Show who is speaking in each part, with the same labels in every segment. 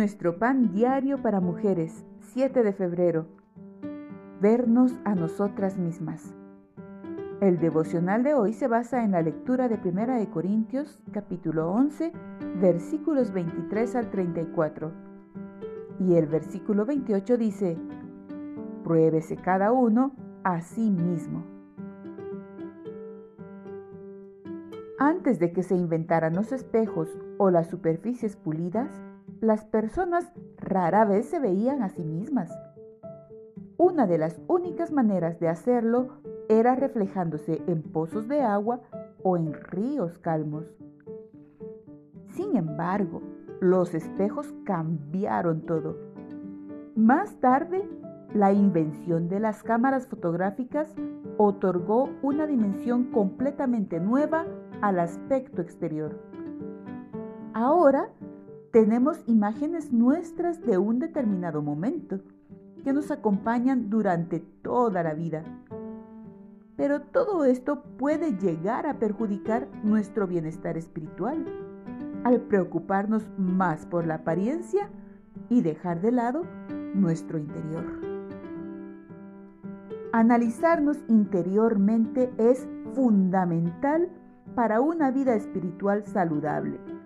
Speaker 1: Nuestro pan diario para mujeres, 7 de febrero. Vernos a nosotras mismas. El devocional de hoy se basa en la lectura de 1 de Corintios, capítulo 11, versículos 23 al 34. Y el versículo 28 dice, Pruébese cada uno a sí mismo. Antes de que se inventaran los espejos o las superficies pulidas, las personas rara vez se veían a sí mismas. Una de las únicas maneras de hacerlo era reflejándose en pozos de agua o en ríos calmos. Sin embargo, los espejos cambiaron todo. Más tarde, la invención de las cámaras fotográficas otorgó una dimensión completamente nueva al aspecto exterior. Ahora tenemos imágenes nuestras de un determinado momento que nos acompañan durante toda la vida. Pero todo esto puede llegar a perjudicar nuestro bienestar espiritual al preocuparnos más por la apariencia y dejar de lado nuestro interior. Analizarnos interiormente es fundamental para una vida espiritual saludable.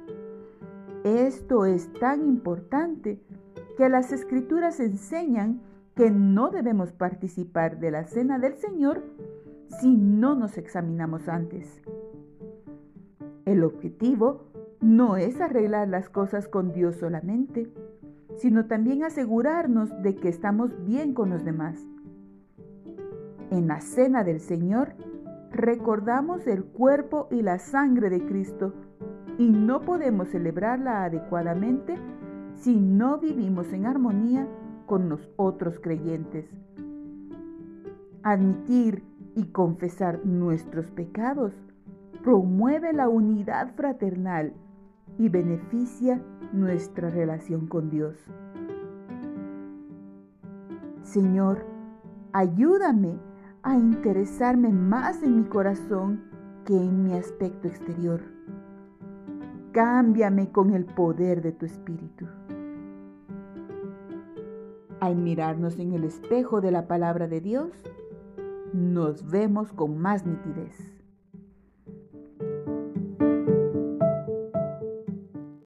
Speaker 1: Esto es tan importante que las escrituras enseñan que no debemos participar de la cena del Señor si no nos examinamos antes. El objetivo no es arreglar las cosas con Dios solamente, sino también asegurarnos de que estamos bien con los demás. En la cena del Señor recordamos el cuerpo y la sangre de Cristo y no podemos celebrarla adecuadamente si no vivimos en armonía con los otros creyentes. Admitir y confesar nuestros pecados promueve la unidad fraternal y beneficia nuestra relación con Dios. Señor, ayúdame a interesarme más en mi corazón que en mi aspecto exterior. Cámbiame con el poder de tu espíritu. Al mirarnos en el espejo de la palabra de Dios, nos vemos con más nitidez.